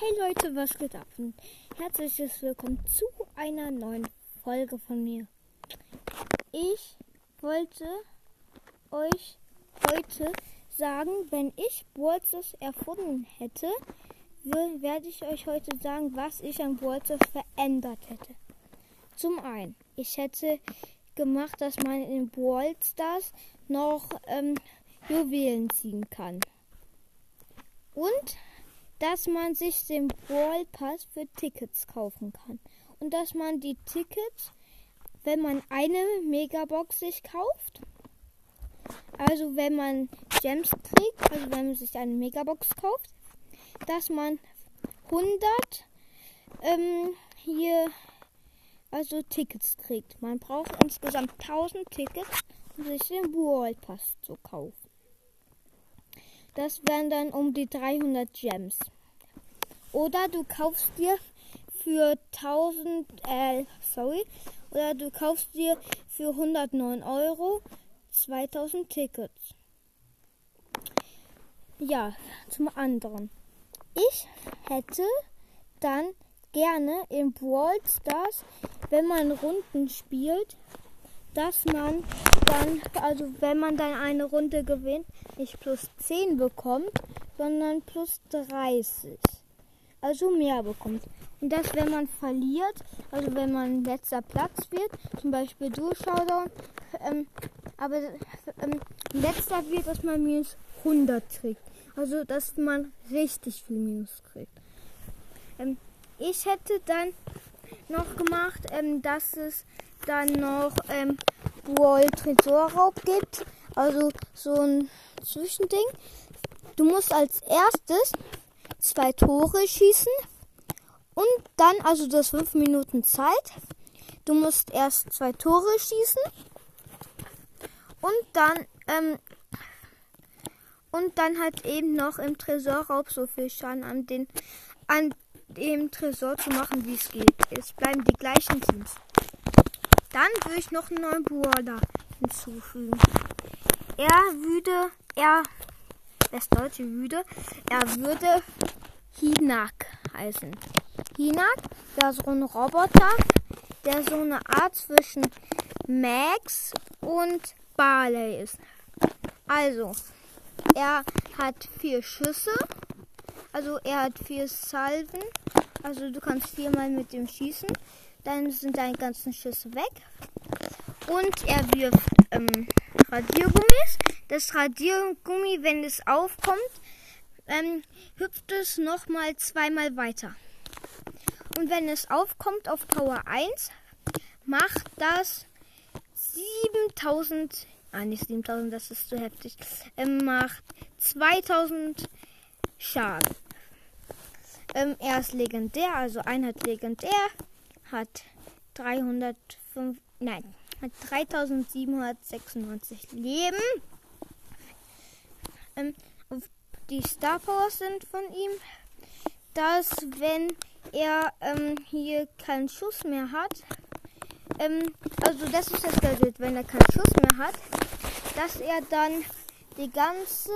Hey Leute, was geht ab? Und herzliches Willkommen zu einer neuen Folge von mir. Ich wollte euch heute sagen, wenn ich Brawlstars erfunden hätte, werde ich euch heute sagen, was ich an Brawlstars verändert hätte. Zum einen, ich hätte gemacht, dass man in Brawlstars noch ähm, Juwelen ziehen kann. Und dass man sich den Brawl Pass für Tickets kaufen kann. Und dass man die Tickets, wenn man eine Megabox sich kauft, also wenn man Gems kriegt, also wenn man sich eine Megabox kauft, dass man 100 ähm, hier also Tickets kriegt. Man braucht insgesamt 1000 Tickets, um sich den Brawl Pass zu kaufen. Das wären dann um die 300 Gems. Oder du kaufst dir für 1000, äh, sorry, oder du kaufst dir für 109 Euro 2000 Tickets. Ja, zum anderen. Ich hätte dann gerne in Brawl Stars, wenn man Runden spielt, dass man dann, also wenn man dann eine Runde gewinnt, nicht plus 10 bekommt, sondern plus 30. Also mehr bekommt. Und das, wenn man verliert, also wenn man letzter Platz wird, zum Beispiel du Showdown, ähm, aber ähm, letzter wird, dass man minus 100 kriegt. Also, dass man richtig viel Minus kriegt. Ähm, ich hätte dann noch gemacht, ähm, dass es dann noch ähm, Brawl Tresorraub gibt. Also so ein Zwischending. Du musst als erstes zwei Tore schießen und dann, also du hast fünf Minuten Zeit. Du musst erst zwei Tore schießen und dann ähm, und dann halt eben noch im Tresorraub so viel Schaden an den an dem Tresor zu machen, wie es geht. Es bleiben die gleichen Teams. Dann würde ich noch einen neuen Brawler hinzufügen. Er würde, er, das deutsche würde, er würde Hinak heißen. Hinak wäre so ein Roboter, der so eine Art zwischen Max und Barley ist. Also, er hat vier Schüsse. Also er hat vier Salven. Also du kannst viermal mit dem schießen. Dann sind deine ganzen Schüsse weg. Und er wirft ähm, Radiergummis. Das Radiergummi, wenn es aufkommt, ähm, hüpft es nochmal zweimal weiter. Und wenn es aufkommt auf Power 1, macht das 7000, ah nicht 7000, das ist zu heftig, ähm, macht 2000 Schaden. Ähm, er ist legendär, also Einheit legendär, hat 305, nein, hat 3796 Leben. Ähm, die Star Powers sind von ihm, dass wenn er ähm, hier keinen Schuss mehr hat, ähm, also das ist das Gadget, wenn er keinen Schuss mehr hat, dass er dann die ganze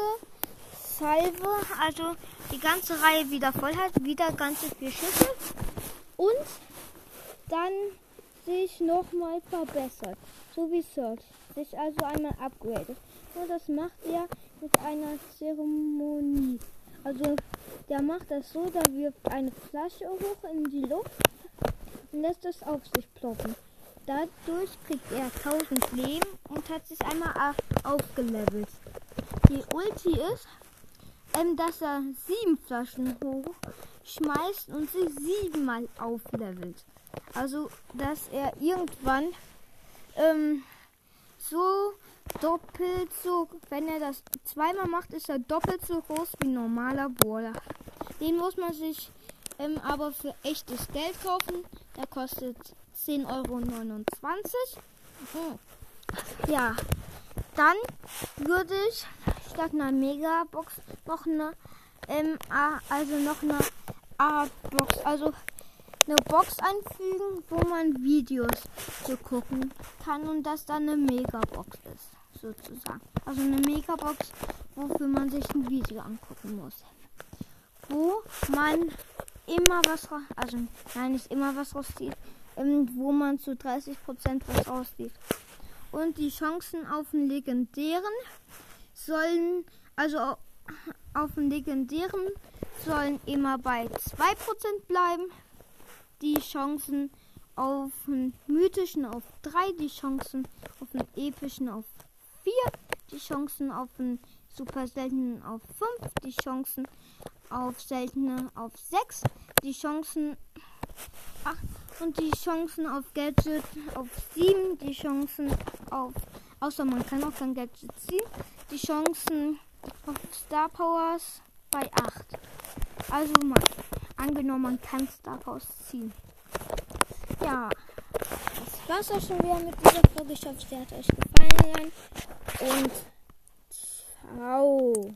Salve, also die ganze Reihe wieder voll hat, wieder ganze vier Schüsse und dann sich nochmal verbessert, so wie Search, sich also einmal upgradet. Und das macht er mit einer Zeremonie. Also der macht das so, der wirft eine Flasche hoch in die Luft und lässt es auf sich ploppen. Dadurch kriegt er 1000 Leben und hat sich einmal aufgelevelt. Die Ulti ist, ähm, dass er sieben Flaschen hoch schmeißt und sich siebenmal auflevelt. Also, dass er irgendwann ähm, so doppelt so, wenn er das zweimal macht, ist er doppelt so groß wie ein normaler Brawler. Den muss man sich ähm, aber für echtes Geld kaufen. Der kostet 10,29 Euro. Mhm. Ja, dann würde ich statt einer Megabox noch eine, ähm, A, also noch eine A-Box, also eine Box einfügen, wo man Videos zu gucken kann und das dann eine Megabox ist, sozusagen. Also eine Megabox, wofür man sich ein Video angucken muss. Wo man immer was also nein, nicht immer was rauszieht, ähm, wo man zu 30% was rauszieht. Und die Chancen auf den legendären sollen, also auf den legendären sollen immer bei 2% bleiben. Die Chancen auf den mythischen auf 3, die Chancen auf den epischen auf 4, die Chancen auf den super seltenen auf 5, die Chancen auf seltene auf 6, die Chancen 8 und die Chancen auf Gadget auf 7, die Chancen auf, außer man kann auch kein Gadget ziehen, die Chancen auf Star Powers bei 8. Also mal, angenommen man kann Star Powers ziehen. Ja, das war's auch schon wieder mit dieser Folge. Ich hoffe, sie hat euch gefallen. Und ciao.